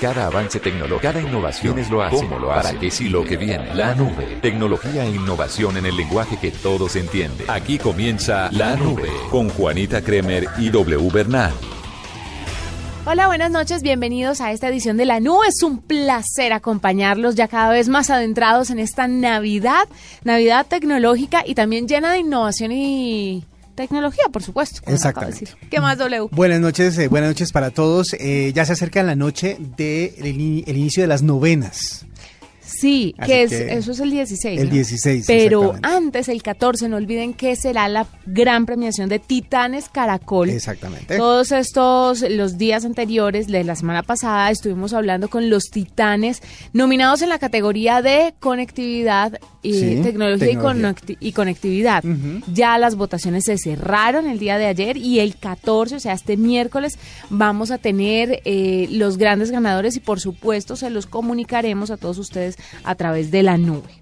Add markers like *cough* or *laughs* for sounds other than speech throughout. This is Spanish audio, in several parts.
Cada avance tecnológico, cada innovación es lo hace. ¿Cómo lo hace? ¿Para qué sí lo que viene? La nube. Tecnología e innovación en el lenguaje que todos entienden. Aquí comienza La Nube con Juanita Kremer y W Bernal. Hola, buenas noches, bienvenidos a esta edición de La Nube. Es un placer acompañarlos ya cada vez más adentrados en esta Navidad, Navidad tecnológica y también llena de innovación y tecnología, por supuesto. Exactamente. ¿Qué más, W? Buenas noches, eh, buenas noches para todos. Eh, ya se acerca la noche del de el inicio de las novenas. Sí, que, es, eso es el 16. El 16. Pero antes, el 14, no olviden que será la gran premiación de Titanes Caracol. Exactamente. Todos estos, los días anteriores de la semana pasada, estuvimos hablando con los Titanes nominados en la categoría de conectividad y tecnología, Y, conectividad. Ya las votaciones se cerraron el día de ayer y el 14, o sea, este miércoles, vamos a tener eh, los grandes ganadores y por supuesto se los comunicaremos a todos ustedes a través de la nube.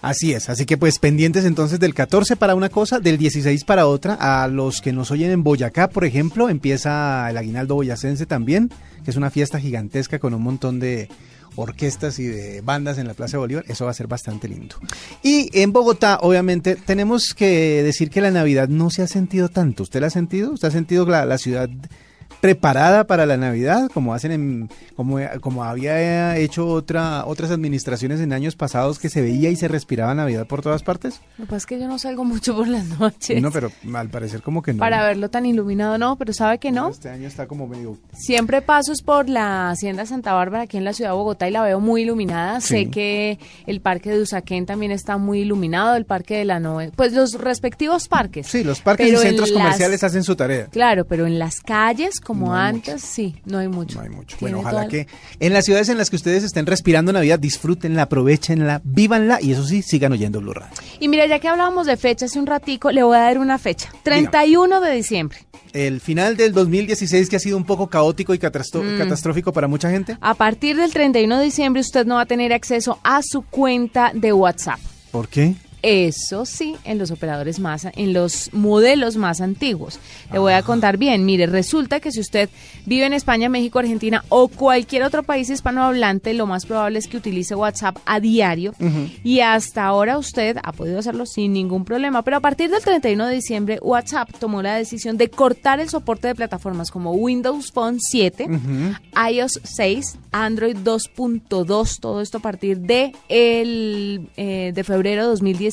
Así es, así que pues pendientes entonces del 14 para una cosa, del 16 para otra. A los que nos oyen en Boyacá, por ejemplo, empieza el aguinaldo boyacense también, que es una fiesta gigantesca con un montón de orquestas y de bandas en la Plaza de Bolívar. Eso va a ser bastante lindo. Y en Bogotá, obviamente, tenemos que decir que la Navidad no se ha sentido tanto. ¿Usted la ha sentido? ¿Usted ha sentido la, la ciudad preparada para la Navidad, como hacen en, como, como había hecho otra, otras administraciones en años pasados que se veía y se respiraba Navidad por todas partes? Lo que pasa es que yo no salgo *laughs* mucho por las noches. No, pero al parecer como que no. Para verlo tan iluminado no, pero ¿sabe que no? Este año está como medio... Siempre paso por la Hacienda Santa Bárbara aquí en la ciudad de Bogotá y la veo muy iluminada. Sé que el parque de Usaquén también está muy iluminado, el parque de la Nove, pues los respectivos parques. Sí, los parques y centros comerciales hacen su tarea. Claro, pero en las calles como antes, sí, no hay mucho. No hay mucho. Bueno, ojalá que en las ciudades en las que ustedes estén respirando Navidad, disfrútenla, aprovechenla, vívanla y eso sí, sigan oyendo Blue Radio. Y mira, ya que hablábamos de fecha hace un ratico, le voy a dar una fecha. 31 de diciembre. El final del 2016 que ha sido un poco caótico y mm. catastrófico para mucha gente. A partir del 31 de diciembre usted no va a tener acceso a su cuenta de WhatsApp. ¿Por qué? Eso sí, en los operadores más, en los modelos más antiguos. Le voy a contar bien. Mire, resulta que si usted vive en España, México, Argentina o cualquier otro país hispanohablante, lo más probable es que utilice WhatsApp a diario. Y hasta ahora usted ha podido hacerlo sin ningún problema. Pero a partir del 31 de diciembre, WhatsApp tomó la decisión de cortar el soporte de plataformas como Windows Phone 7, iOS 6, Android 2.2, todo esto a partir de, el, eh, de febrero de 2010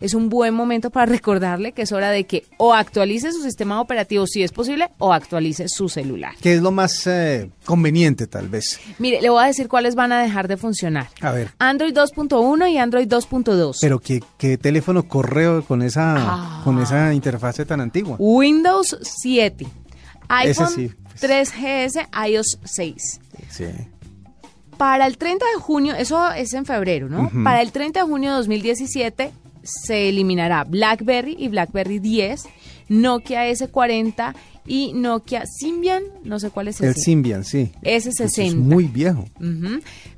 es un buen momento para recordarle que es hora de que o actualice su sistema operativo si es posible o actualice su celular. ¿Qué es lo más eh, conveniente tal vez? Mire, le voy a decir cuáles van a dejar de funcionar. A ver. Android 2.1 y Android 2.2. Pero ¿qué, ¿qué, teléfono correo con esa, ah. con esa interfase tan antigua? Windows 7. iPhone 3GS, iOS 6. Sí. Para el 30 de junio, eso es en febrero, ¿no? Para el 30 de junio de 2017 se eliminará BlackBerry y BlackBerry 10, Nokia S40 y Nokia Symbian, no sé cuál es ese. El Symbian, sí. S60. Es muy viejo.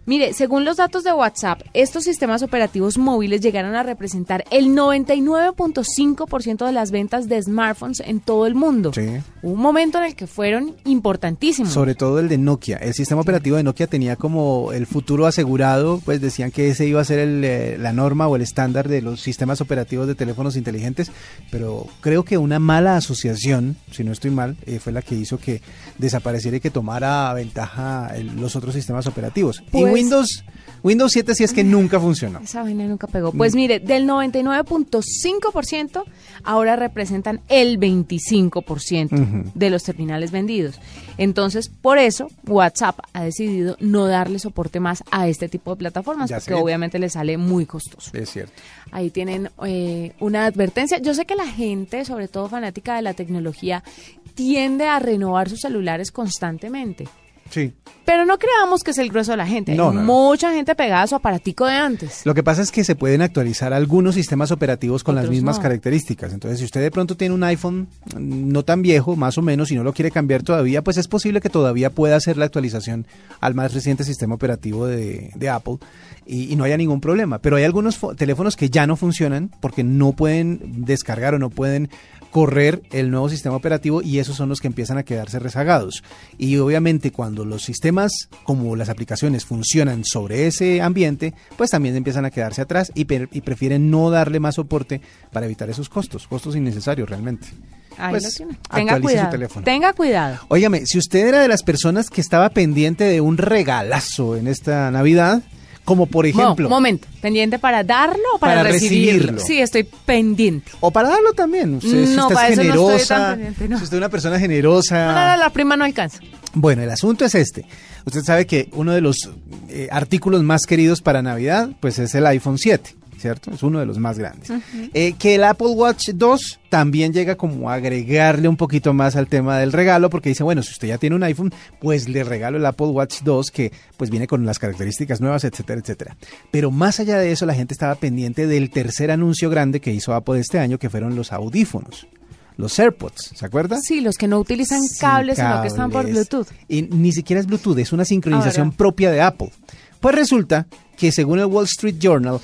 Mire, según los datos de WhatsApp, estos sistemas operativos móviles llegaron a representar el 99.5% de las ventas de smartphones en todo el mundo. Sí. Un momento en el que fueron importantísimos. Sobre todo el de Nokia. El sistema operativo de Nokia tenía como el futuro asegurado, pues decían que ese iba a ser eh, la norma o el estándar de los sistemas operativos de teléfonos inteligentes, pero creo que una mala asociación, si no estoy mal, eh, fue la que hizo que desapareciera y que tomara ventaja los otros sistemas operativos. y pues Windows Windows 7 sí es que nunca funcionó. Esa vaina nunca pegó. Pues mire, del 99.5% ahora representan el 25% de los terminales vendidos. Entonces, por eso WhatsApp ha decidido no darle soporte más a este tipo de plataformas, porque obviamente le sale muy costoso. Es cierto. Ahí tienen eh, una advertencia. Yo sé que la gente, sobre todo fanática de la tecnología, tiende a renovar sus celulares constantemente. Sí. Pero no creamos que es el grueso de la gente. Hay mucha gente pegada a su aparatico de antes. Lo que pasa es que se pueden actualizar algunos sistemas operativos con las mismas características. Entonces, si usted de pronto tiene un iPhone no tan viejo, más o menos, y no lo quiere cambiar todavía, pues es posible que todavía pueda hacer la actualización al más reciente sistema operativo de, Apple y, y, no haya ningún problema. Pero hay algunos teléfonos que ya no funcionan porque no pueden descargar o no pueden correr el nuevo sistema operativo y esos son los que empiezan a quedarse rezagados. Y obviamente cuando los sistemas como las aplicaciones funcionan sobre ese ambiente, pues también empiezan a quedarse atrás y, y prefieren no darle más soporte para evitar esos costos, costos innecesarios realmente. pues, Tenga cuidado. teléfono. Tenga cuidado. Óigame, si usted era de las personas que estaba pendiente de un regalazo en esta Navidad, como por ejemplo. momento, ¿pendiente para darlo o para, recibirlo? Sí, estoy pendiente. O para darlo también. Usted, si usted es generosa. Si usted es una persona generosa. No, la prima no alcanza. Bueno, el asunto es este. Usted sabe que uno de los eh, artículos más queridos para Navidad, pues es el iPhone 7. ¿Cierto? Es uno de los más grandes. Eh, que el Apple Watch 2 también llega como a agregarle un poquito más al tema del regalo, porque dice, bueno, si usted ya tiene un iPhone, pues le regalo el Apple Watch 2, que pues viene con las características nuevas, etcétera, etcétera. Pero más allá de eso, la gente estaba pendiente del tercer anuncio grande que hizo Apple este año, que fueron los audífonos los AirPods, ¿se acuerda? Sí, los que no utilizan cables, sino que están por Bluetooth. Y ni siquiera es Bluetooth, es una sincronización propia de Apple. Pues resulta que según el Wall Street Journal,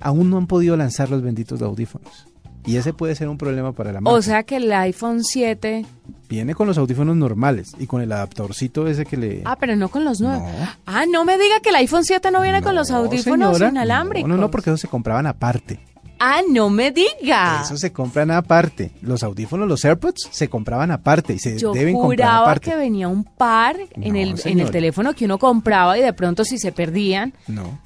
aún no han podido lanzar los benditos audífonos. Y ese puede ser un problema para la marca. O sea que el iPhone 7 viene con los audífonos normales y con el adaptorcito ese que le Ah, pero no con los nuevos. Ah, no me diga que el iPhone 7 no viene con los audífonos inalámbricos. No, no, no, porque esos se compraban aparte. Ah, no me diga. Eso se compran aparte. Los audífonos, los AirPods, se compraban aparte y se deben comprar aparte. que venía un par en, el, en el teléfono que uno compraba y de pronto si se perdían. No.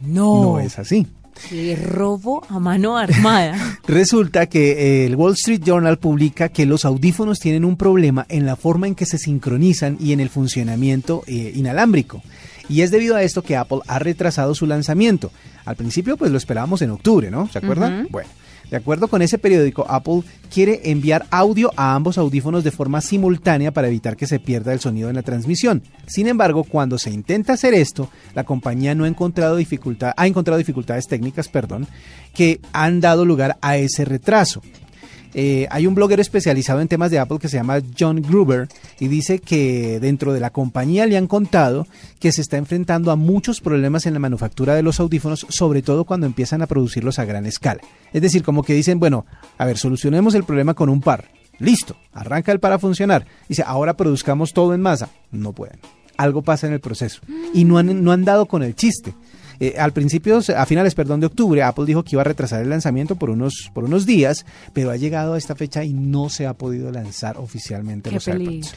No. No es así. ¡Qué robo a mano armada! *laughs* Resulta que eh, el Wall Street Journal publica que los audífonos tienen un problema en la forma en que se sincronizan y en el funcionamiento eh, inalámbrico. Y es debido a esto que Apple ha retrasado su lanzamiento. Al principio pues lo esperábamos en octubre, ¿no? ¿Se acuerdan? Bueno. De acuerdo con ese periódico, Apple quiere enviar audio a ambos audífonos de forma simultánea para evitar que se pierda el sonido en la transmisión. Sin embargo, cuando se intenta hacer esto, la compañía no ha encontrado, dificultad, ha encontrado dificultades técnicas perdón, que han dado lugar a ese retraso. Eh, hay un bloguero especializado en temas de Apple que se llama John Gruber y dice que dentro de la compañía le han contado que se está enfrentando a muchos problemas en la manufactura de los audífonos, sobre todo cuando empiezan a producirlos a gran escala. Es decir, como que dicen, bueno, a ver, solucionemos el problema con un par. Listo, arranca el par a funcionar. Dice, ahora produzcamos todo en masa. No pueden. Algo pasa en el proceso. Y no han, no han dado con el chiste. Eh, al principio, a finales, perdón, de octubre, Apple dijo que iba a retrasar el lanzamiento por unos, por unos días, pero ha llegado a esta fecha y no se ha podido lanzar oficialmente los AirPods.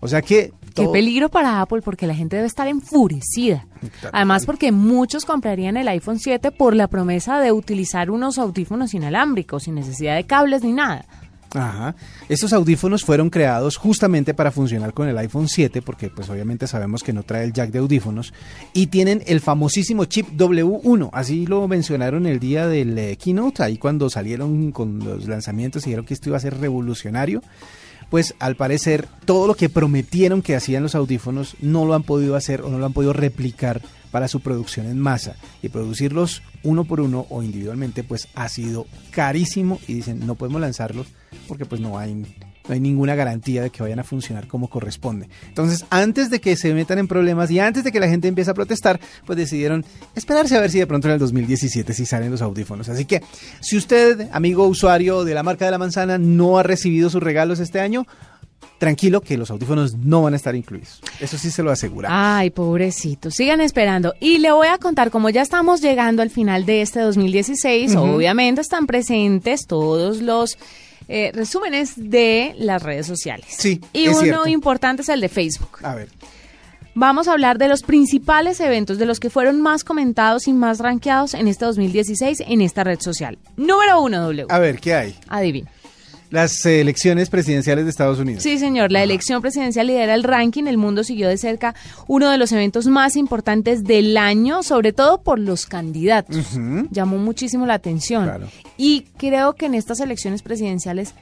O sea que... Qué peligro para Apple porque la gente debe estar enfurecida. Además porque muchos comprarían el iPhone 7 por la promesa de utilizar unos audífonos inalámbricos, sin necesidad de cables ni nada. Ajá. Estos audífonos fueron creados justamente para funcionar con el iPhone 7, porque pues obviamente sabemos que no trae el jack de audífonos, y tienen el famosísimo chip W1, así lo mencionaron el día del eh, keynote, ahí cuando salieron con los lanzamientos y dijeron que esto iba a ser revolucionario pues al parecer todo lo que prometieron que hacían los audífonos no lo han podido hacer o no lo han podido replicar para su producción en masa y producirlos uno por uno o individualmente pues ha sido carísimo y dicen no podemos lanzarlos porque pues no hay no hay ninguna garantía de que vayan a funcionar como corresponde. Entonces, antes de que se metan en problemas y antes de que la gente empiece a protestar, pues decidieron esperarse a ver si de pronto en el 2017 si salen los audífonos. Así que, si usted, amigo usuario de la marca de la manzana, no ha recibido sus regalos este año, tranquilo que los audífonos no van a estar incluidos. Eso sí se lo asegura. Ay, pobrecito. Sigan esperando. Y le voy a contar, como ya estamos llegando al final de este 2016, obviamente están presentes todos los eh, resúmenes de las redes sociales. Sí. Y uno importante es el de Facebook. A ver. Vamos a hablar de los principales eventos, de los que fueron más comentados y más rankeados en este 2016 en esta red social. Número uno, W. A ver, ¿qué hay? Adivina. Las elecciones presidenciales de Estados Unidos. Sí, señor. La elección presidencial lidera el ranking. El mundo siguió de cerca uno de los eventos más importantes del año, sobre todo por los candidatos. Llamó muchísimo la atención. Y creo que en estas elecciones presidenciales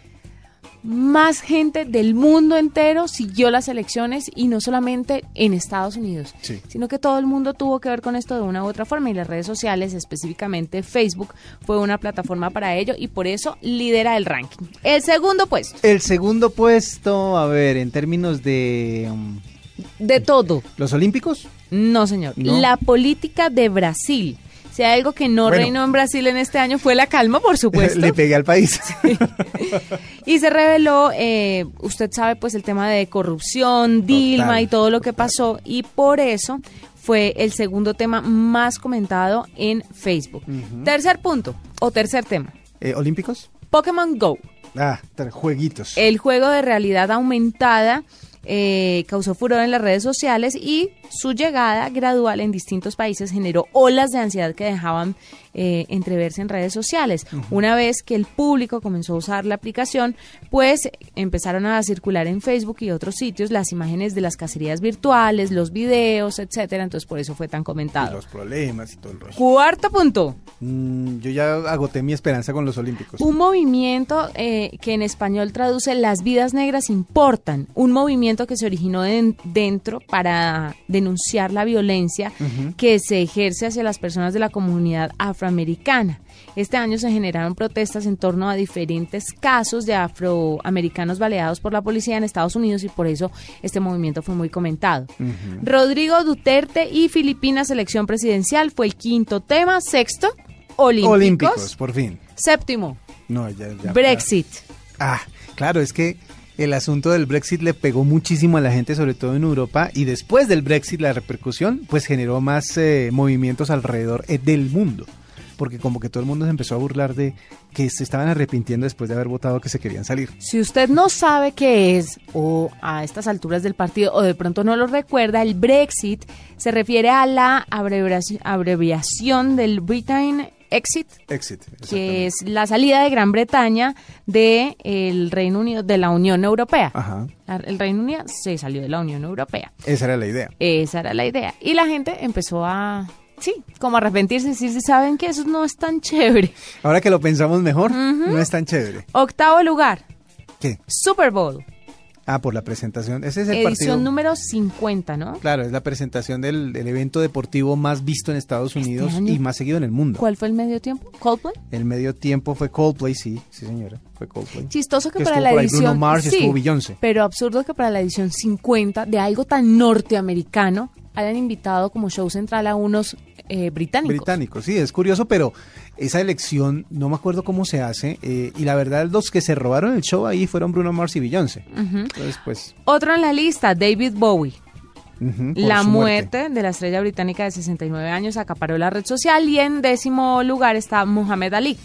más gente del mundo entero siguió las elecciones y no solamente en Estados Unidos, sino que todo el mundo tuvo que ver con esto de una u otra forma y las redes sociales, específicamente Facebook, fue una plataforma para ello y por eso lidera el ranking. El segundo puesto. El segundo puesto, a ver, en términos de... Um, de todo. ¿Los Olímpicos? No, señor. La política de Brasil Si hay algo que no Bueno. reinó en Brasil en este año fue la calma, por *laughs* supuesto. Le pegué al país. *laughs* Y se reveló, eh, usted sabe, pues el tema de corrupción, Dilma y todo lo que pasó, y por eso fue el segundo tema más comentado en Facebook. Tercer punto, o tercer tema, Eh, ¿Olímpicos? Pokémon Go. Ah, jueguitos. El juego de realidad aumentada eh, causó furor en las redes sociales y su llegada gradual en distintos países generó olas de ansiedad que dejaban eh, entreverse en redes sociales. Una vez que el público comenzó a usar la aplicación, pues empezaron a circular en Facebook y otros sitios las imágenes de las cacerías virtuales, los videos, etcétera. Entonces por eso fue tan Y comentado. los problemas y todo el rollo. Cuarto punto. Mm, yo ya agoté mi esperanza con los Olímpicos. Un movimiento eh, que en español traduce las vidas negras importan. Un movimiento que se originó den- dentro para denunciar la violencia que se ejerce hacia las personas de la comunidad afroamericana. Este año se generaron protestas en torno a diferentes casos de afroamericanos baleados por la policía en Estados Unidos y por eso este movimiento fue muy comentado. Rodrigo Duterte y Filipinas elección presidencial fue el quinto tema. Sexto, Olímpicos. Olímpicos, por fin. Séptimo, No, ya, ya. Brexit. Ah, claro, es que el asunto del Brexit le pegó muchísimo a la gente, sobre todo en Europa, y después del Brexit la repercusión pues generó más eh, movimientos alrededor eh, del mundo, porque como que todo el mundo se empezó a burlar de que se estaban arrepintiendo después de haber votado que se querían salir. Si usted no sabe qué es, o a estas alturas del partido, o de pronto no lo recuerda, el Brexit se refiere a la abreviación, del Britain Exit, Exit. que es la salida de Gran Bretaña del Reino Unido, de la Unión Europea. Ajá, El Reino Unido se salió de la Unión Europea. esa era la idea. Esa era la idea. Y la gente empezó a, sí, como arrepentirse y decir, "Sí, saben que eso no es tan chévere. Ahora que lo pensamos mejor, no es tan chévere. Octavo lugar, ¿Qué? Super Bowl. Ah, por la presentación. Ese es el Edición partido. número 50, ¿no? Claro, es la presentación del, del evento deportivo más visto en Estados Unidos año. y más seguido en el mundo. ¿Cuál fue el medio tiempo? Coldplay. El medio tiempo fue Coldplay, sí, sí señora, fue Coldplay. Chistoso que, Que para la edición. Bruno Mars, sí, estuvo Beyoncé. Pero absurdo que para la edición 50 de algo tan norteamericano hayan invitado como show central a unos eh, británicos. Británico, sí, es curioso, pero esa elección, no me acuerdo cómo se hace, eh, y la verdad los que se robaron el show ahí fueron Bruno Mars y Beyoncé. Entonces, pues, Otro en la lista, David Bowie. La su muerte. de la estrella británica de 69 años acaparó la red social y en décimo lugar está Muhammad Ali,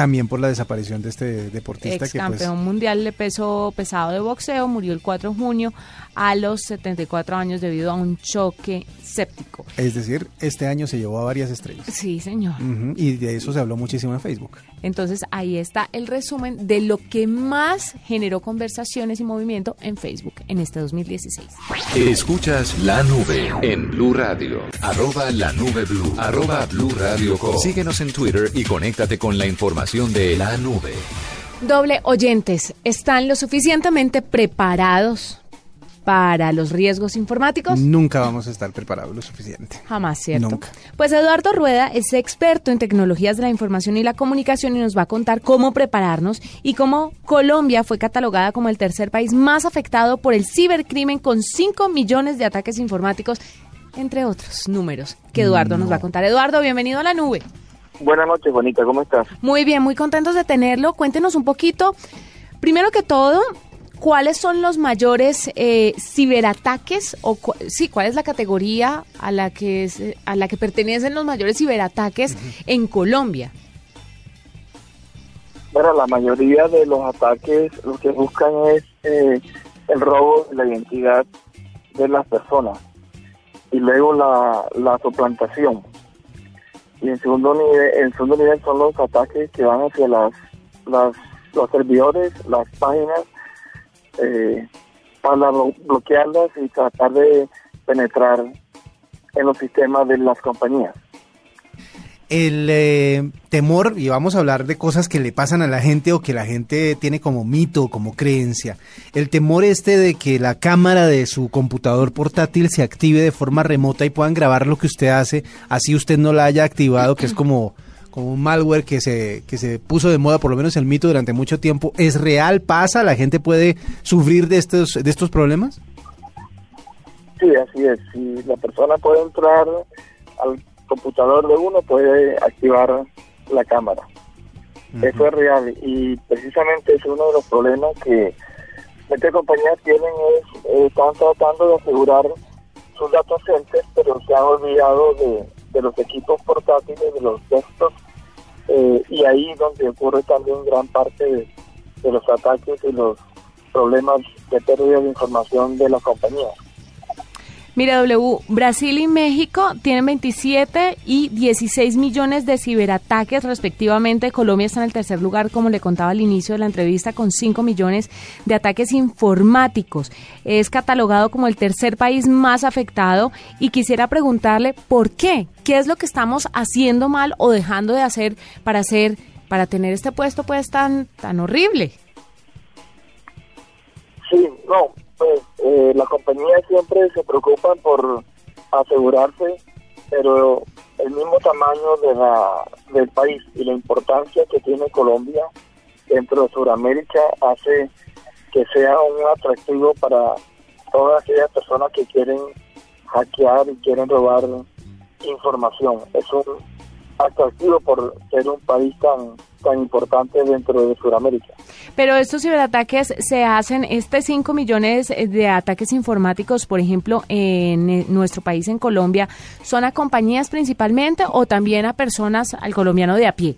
También por la desaparición de este deportista ex que pues campeón mundial de peso pesado de boxeo, murió el 4 de junio a los 74 años debido a un choque séptico. es decir, este año se llevó a varias estrellas. Sí, señor. Y de eso se habló muchísimo en Facebook. Entonces ahí está el resumen de lo que más generó conversaciones y movimiento en Facebook en este 2016. Escuchas la nube en Blue Radio. Arroba la nube blue. Arroba blue radio com. Síguenos en Twitter y conéctate con la información de la nube. Doble oyentes, ¿están lo suficientemente preparados para los riesgos informáticos? Nunca vamos a estar preparados lo suficiente. Jamás, ¿cierto? Nunca. Pues Eduardo Rueda es experto en tecnologías de la información y la comunicación y nos va a contar cómo prepararnos y cómo Colombia fue catalogada como el tercer país más afectado por el cibercrimen con 5 millones de ataques informáticos, entre otros números que Eduardo nos va a contar. Eduardo, bienvenido a la nube. Buenas noches, Bonita, ¿cómo estás? Muy bien, muy contentos de tenerlo. Cuéntenos un poquito, primero que todo, ¿cuáles son los mayores eh, ciberataques o cu- sí, cuál es la categoría a la que es, a la que pertenecen los mayores ciberataques en Colombia? Bueno, la mayoría de los ataques lo que buscan es eh, el robo de la identidad de las personas y luego la, la suplantación. Y en segundo nivel, en segundo nivel son los ataques que van hacia las, las los servidores, las páginas, eh, para blo- bloquearlas y tratar de penetrar en los sistemas de las compañías. El eh, temor, y vamos a hablar de cosas que le pasan a la gente o que la gente tiene como mito, como creencia. El temor este de que la cámara de su computador portátil se active de forma remota y puedan grabar lo que usted hace, así usted no la haya activado, que es como, como un malware que se, que se puso de moda, por lo menos el mito durante mucho tiempo. ¿Es real? ¿Pasa? ¿La gente puede sufrir de estos, de estos problemas? Sí, así es. Si la persona puede entrar al computador de uno puede activar la cámara. Eso es real y precisamente es uno de los problemas que muchas compañías tienen es eh, están tratando de asegurar sus datos entes, pero se han olvidado de, de los equipos portátiles, de los textos, eh, y ahí donde ocurre también gran parte de, de los ataques y los problemas de pérdida de información de las compañías. Mire, W, Brasil y México tienen 27 y 16 millones de ciberataques respectivamente. Colombia está en el tercer lugar, como le contaba al inicio de la entrevista, con 5 millones de ataques informáticos. Es catalogado como el tercer país más afectado y quisiera preguntarle por qué. ¿Qué es lo que estamos haciendo mal o dejando de hacer para hacer para tener este puesto pues tan tan horrible? Sí, no, pues eh, las compañías siempre se preocupan por asegurarse, pero el mismo tamaño de la, del país y la importancia que tiene Colombia dentro de Sudamérica hace que sea un atractivo para todas aquellas personas que quieren hackear y quieren robar información. Es un atractivo por ser un país tan tan importante dentro de Sudamérica. Pero estos ciberataques se hacen, este 5 millones de ataques informáticos, por ejemplo, en nuestro país, en Colombia, ¿son a compañías principalmente o también a personas, al colombiano de a pie?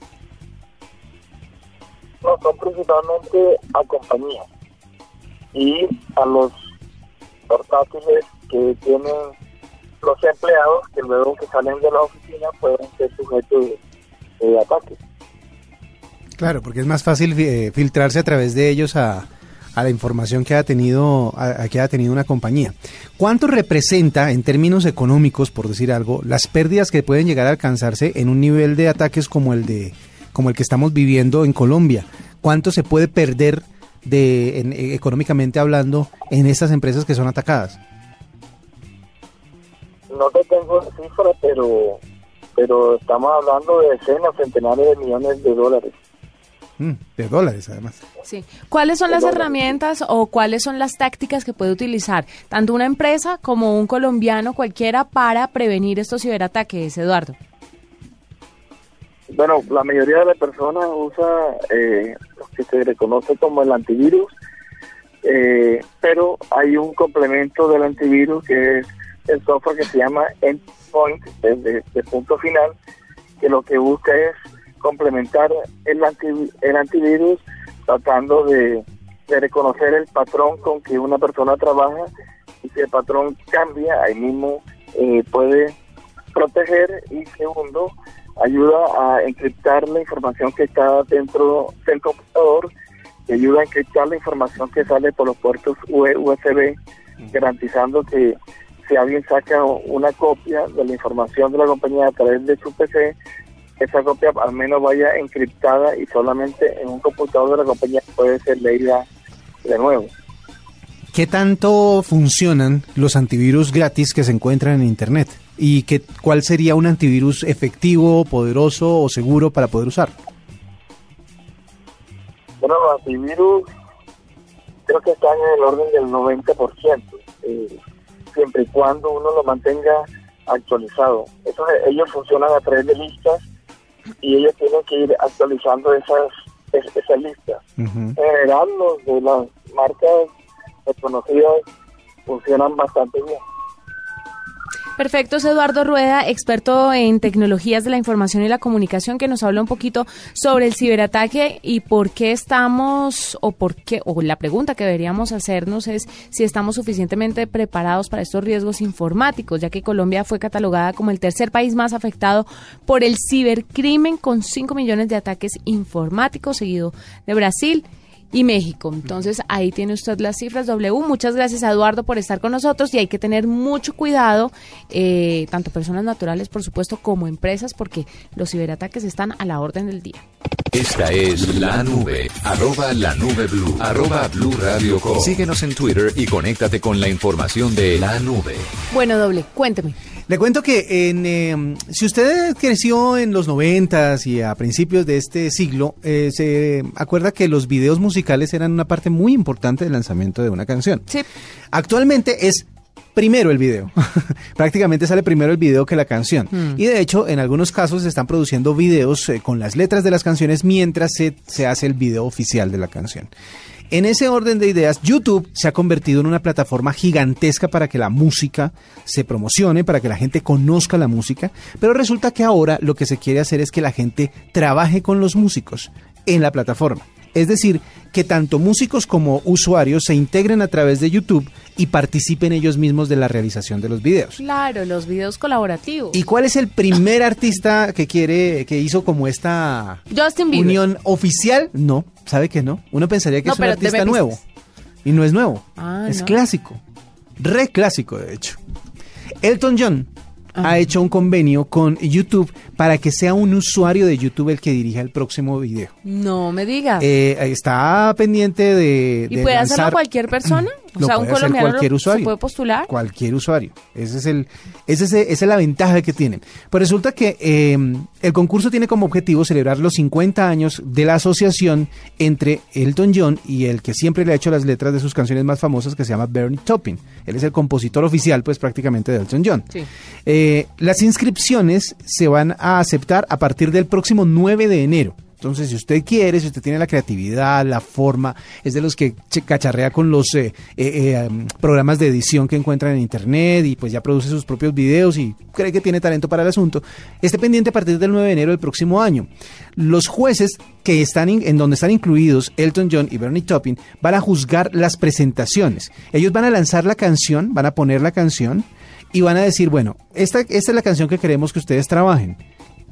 No, son principalmente a compañías y a los portátiles que tienen los empleados que luego que salen de la oficina pueden ser sujetos de ataques. Claro, porque es más fácil eh, filtrarse a través de ellos a, la información que ha tenido a, que ha tenido una compañía. ¿Cuánto representa en términos económicos, por decir algo, las pérdidas que pueden llegar a alcanzarse en un nivel de ataques como el de como el que estamos viviendo en Colombia? ¿Cuánto se puede perder de eh, económicamente hablando en estas empresas que son atacadas? No te tengo cifra, pero pero estamos hablando de decenas, centenares de millones de dólares. Mm, de dólares, además. Sí. ¿Cuáles son las herramientas o cuáles son las tácticas que puede utilizar tanto una empresa como un colombiano cualquiera para prevenir estos ciberataques, Eduardo? Bueno, la mayoría de las personas usa eh, lo que se reconoce como el antivirus, eh, pero hay un complemento del antivirus que es el software que se llama Endpoint, desde de punto final, que lo que busca es complementar el, el antivirus tratando de, reconocer el patrón con que una persona trabaja y si el patrón cambia, ahí mismo eh, puede proteger y segundo, ayuda a encriptar la información que está dentro del computador, y ayuda a encriptar la información que sale por los puertos USB, garantizando que si alguien saca una copia de la información de la compañía a través de su PC, esa copia al menos vaya encriptada y solamente en un computador de la compañía puede ser leída de nuevo. ¿Qué tanto funcionan los antivirus gratis que se encuentran en Internet? ¿Y qué, cuál sería un antivirus efectivo, poderoso o seguro para poder usar? Bueno, los antivirus creo que están en el orden del 90%, eh, siempre y cuando uno lo mantenga actualizado. Eso, ellos funcionan a través de listas y ellos tienen que ir actualizando esas esa lista. En general, los de las marcas reconocidas funcionan bastante bien. Perfecto, es Eduardo Rueda, experto en tecnologías de la información y la comunicación, que nos habla un poquito sobre el ciberataque y por qué estamos, o por qué, o la pregunta que deberíamos hacernos es si estamos suficientemente preparados para estos riesgos informáticos, ya que Colombia fue catalogada como el tercer país más afectado por el cibercrimen, con 5 millones de ataques informáticos, seguido de Brasil y México. Entonces ahí tiene usted las cifras W. Muchas gracias a Eduardo por estar con nosotros y hay que tener mucho cuidado, eh, tanto personas naturales por supuesto como empresas, porque los ciberataques están a la orden del día. Esta es la nube, arroba la nube blue, arroba blue radio Síguenos en Twitter y conéctate con la información de la nube. Bueno, doble, cuénteme. Le cuento que en, em, si usted creció en los noventas y a principios de este siglo, eh, se acuerda que los videos musicales eran una parte muy importante del lanzamiento de una canción. Sí. Actualmente es primero el video. *laughs* Prácticamente sale primero el video que la canción. Hmm. Y de hecho, en algunos casos se están produciendo videos eh, con las letras de las canciones mientras se, se hace el video oficial de la canción. En ese orden de ideas, YouTube se ha convertido en una plataforma gigantesca para que la música se promocione, para que la gente conozca la música, pero resulta que ahora lo que se quiere hacer es que la gente trabaje con los músicos en la plataforma. Es decir, que tanto músicos como usuarios se integren a través de YouTube y participen ellos mismos de la realización de los videos. Claro, los videos colaborativos. ¿Y cuál es el primer *laughs* artista que quiere, que hizo como esta Justin Bieber. unión oficial? No, sabe que no. Uno pensaría que No, es un artista nuevo. Y no es nuevo. Ah, es no. clásico. Re clásico, de hecho. Elton John. Ha hecho un convenio con YouTube para que sea un usuario de YouTube el que dirija el próximo video. No me digas. Eh, está pendiente de. ¿Y de puede hacerlo cualquier persona? O Lo sea, un puede hacer colombiano cualquier lo- usuario. se puede postular. Cualquier usuario. Ese es el, ese es, esa es la ventaja que tienen. Pues resulta que eh, el concurso tiene como objetivo celebrar los 50 años de la asociación entre Elton John y el que siempre le ha hecho las letras de sus canciones más famosas que se llama Bernie Taupin. Él es el compositor oficial, pues prácticamente de Elton John. Sí. Eh, las inscripciones se van a aceptar a partir del próximo 9 de enero. Entonces, si usted quiere, si usted tiene la creatividad, la forma, es de los que cacharrea con los eh, eh, eh, programas de edición que encuentran en internet y pues ya produce sus propios videos y cree que tiene talento para el asunto, esté pendiente a partir del 9 de enero del próximo año. Los jueces que están en donde están incluidos Elton John y Bernie Taupin van a juzgar las presentaciones. Ellos van a lanzar la canción, van a poner la canción y van a decir, bueno, esta, esta es la canción que queremos que ustedes trabajen.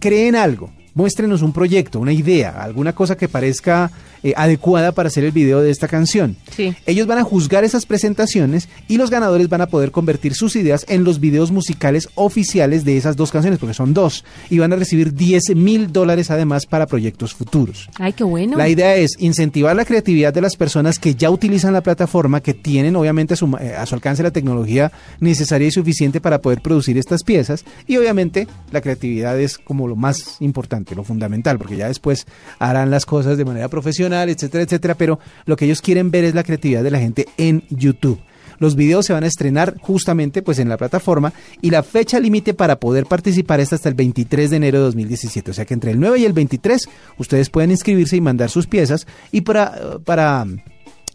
Creen algo, muéstrenos un proyecto, una idea, alguna cosa que parezca eh, adecuada para hacer el video de esta canción. Sí. Ellos van a juzgar esas presentaciones y los ganadores van a poder convertir sus ideas en los videos musicales oficiales de esas dos canciones, porque son dos, y van a recibir 10 mil dólares además para proyectos futuros. Ay, qué bueno. La idea es incentivar la creatividad de las personas que ya utilizan la plataforma, que tienen obviamente a su, eh, a su alcance la tecnología necesaria y suficiente para poder producir estas piezas. Y obviamente la creatividad es como lo más importante, lo fundamental, porque ya después harán las cosas de manera profesional, etcétera, etcétera. Pero lo que ellos quieren ver es la creatividad de la gente en YouTube. Los videos se van a estrenar justamente pues en la plataforma y la fecha límite para poder participar es hasta el 23 de enero de 2017. O sea que entre el 9 y el 23 ustedes pueden inscribirse y mandar sus piezas y para, para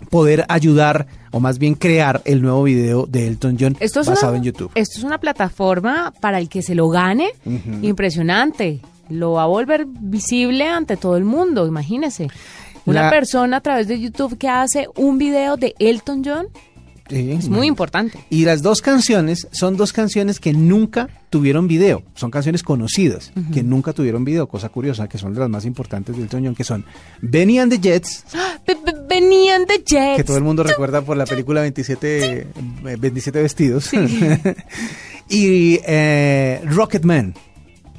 poder ayudar o más bien crear el nuevo video de Elton John Esto es basado una, en YouTube. Esto es una plataforma para el que se lo gane. Impresionante. Lo va a volver visible ante todo el mundo, imagínese. Una La- persona a través de YouTube que hace un video de Elton John Sí, es muy importante. Y las dos canciones son dos canciones que nunca tuvieron video. Son canciones conocidas que nunca tuvieron video, cosa curiosa, que son de las más importantes de Elton John, que son Benny and the Jets, Ve- ve- Venían de Jets. que todo el mundo recuerda por la película 27, eh, 27 vestidos. *laughs* y eh, Rocketman.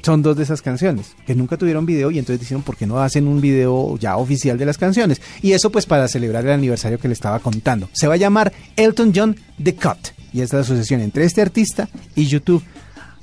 Son dos de esas canciones que nunca tuvieron video y entonces dijeron, ¿por qué no hacen un video ya oficial de las canciones? Y eso pues para celebrar el aniversario que le estaba contando. Se va a llamar Elton John The Cut y es la asociación entre este artista y YouTube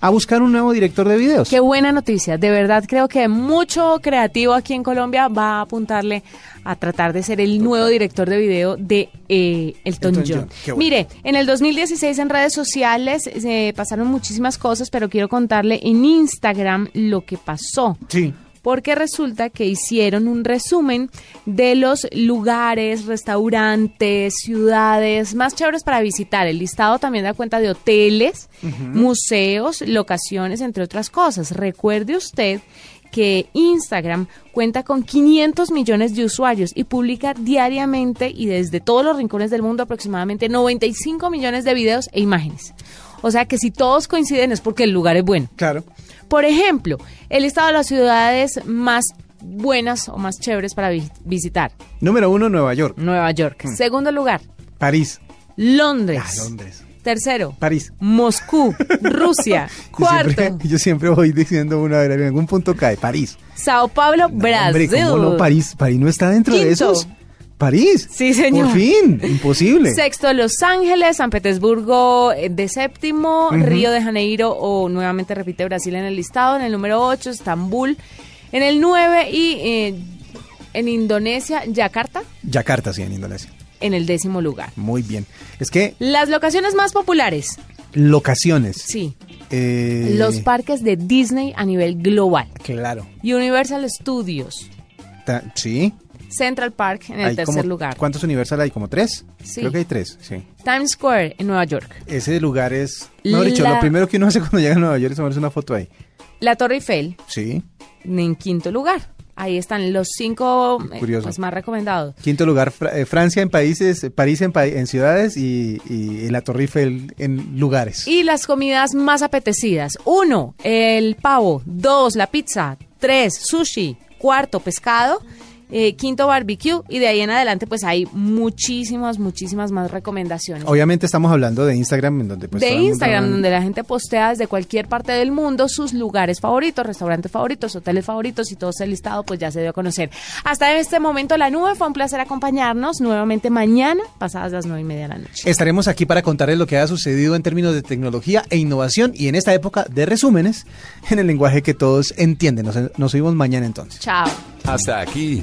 a buscar un nuevo director de videos. Qué buena noticia. De verdad creo que mucho creativo aquí en Colombia va a apuntarle a tratar de ser el nuevo director de video de eh, Elton, Elton John. John, qué bueno. Mire, en el 2016 en redes sociales se pasaron muchísimas cosas, pero quiero contarle en Instagram lo que pasó. Sí. Porque resulta que hicieron un resumen de los lugares, restaurantes, ciudades más chéveres para visitar. El listado también da cuenta de hoteles, museos, locaciones, entre otras cosas. Recuerde usted que Instagram cuenta con 500 millones de usuarios y publica diariamente y desde todos los rincones del mundo aproximadamente 95 millones de videos e imágenes. O sea que si todos coinciden es porque el lugar es bueno. Claro. Por ejemplo, el listado de las ciudades más buenas o más chéveres para vi- visitar. Número uno, Nueva York. Nueva York. Segundo lugar, París. Londres. Ah, Londres. Tercero, París. Moscú, *laughs* Rusia. Yo Cuarto, siempre, *laughs* yo siempre voy diciendo una vez, en algún punto cae París. Sao Paulo, No, Brasil. Hombre, ¿cómo no? París, París no está dentro de esos. París. Sí, señor. Por fin, imposible. Sexto, Los Ángeles, San Petersburgo eh, de séptimo, Río de Janeiro o nuevamente repite Brasil en el listado. En el número 8, Estambul. En el 9 y eh, en Indonesia, Yakarta Yakarta, sí, en Indonesia. en el décimo lugar. Muy bien. Es que Las locaciones más populares. Locaciones. Sí. Eh, Los parques de Disney a nivel global. Claro. Universal Studios. Ta- sí. Central Park en el Hay tercer como- lugar. ¿Cuántos Universal hay? ¿Como tres? Sí. Creo que hay tres, sí. Times Square en Nueva York. Ese lugar es... Dicho, lo primero que uno hace cuando llega a Nueva York es tomarse una foto ahí. La Torre Eiffel Sí. en quinto lugar. Ahí están los cinco eh, pues, más recomendados. Quinto lugar, eh, Francia en países, París en, pa- en ciudades y, y la Torre Eiffel en lugares. Y las comidas más apetecidas. Uno, el pavo. Dos, la pizza. Tres, sushi. Cuarto, pescado. Eh, quinto, barbecue. Y de ahí en adelante, pues hay muchísimas, muchísimas más recomendaciones. Obviamente estamos hablando de Instagram, en donde pues de Instagram, donde la gente postea desde cualquier parte del mundo sus lugares favoritos, restaurantes favoritos, hoteles favoritos y todo ese listado pues ya se dio a conocer. Hasta este momento la nube fue un placer acompañarnos nuevamente mañana, pasadas las nueve y media de la noche. Estaremos aquí para contarles lo que ha sucedido en términos de tecnología e innovación y en esta época de resúmenes en el lenguaje que todos entienden. Nos, nos oímos mañana entonces. Chao. Hasta aquí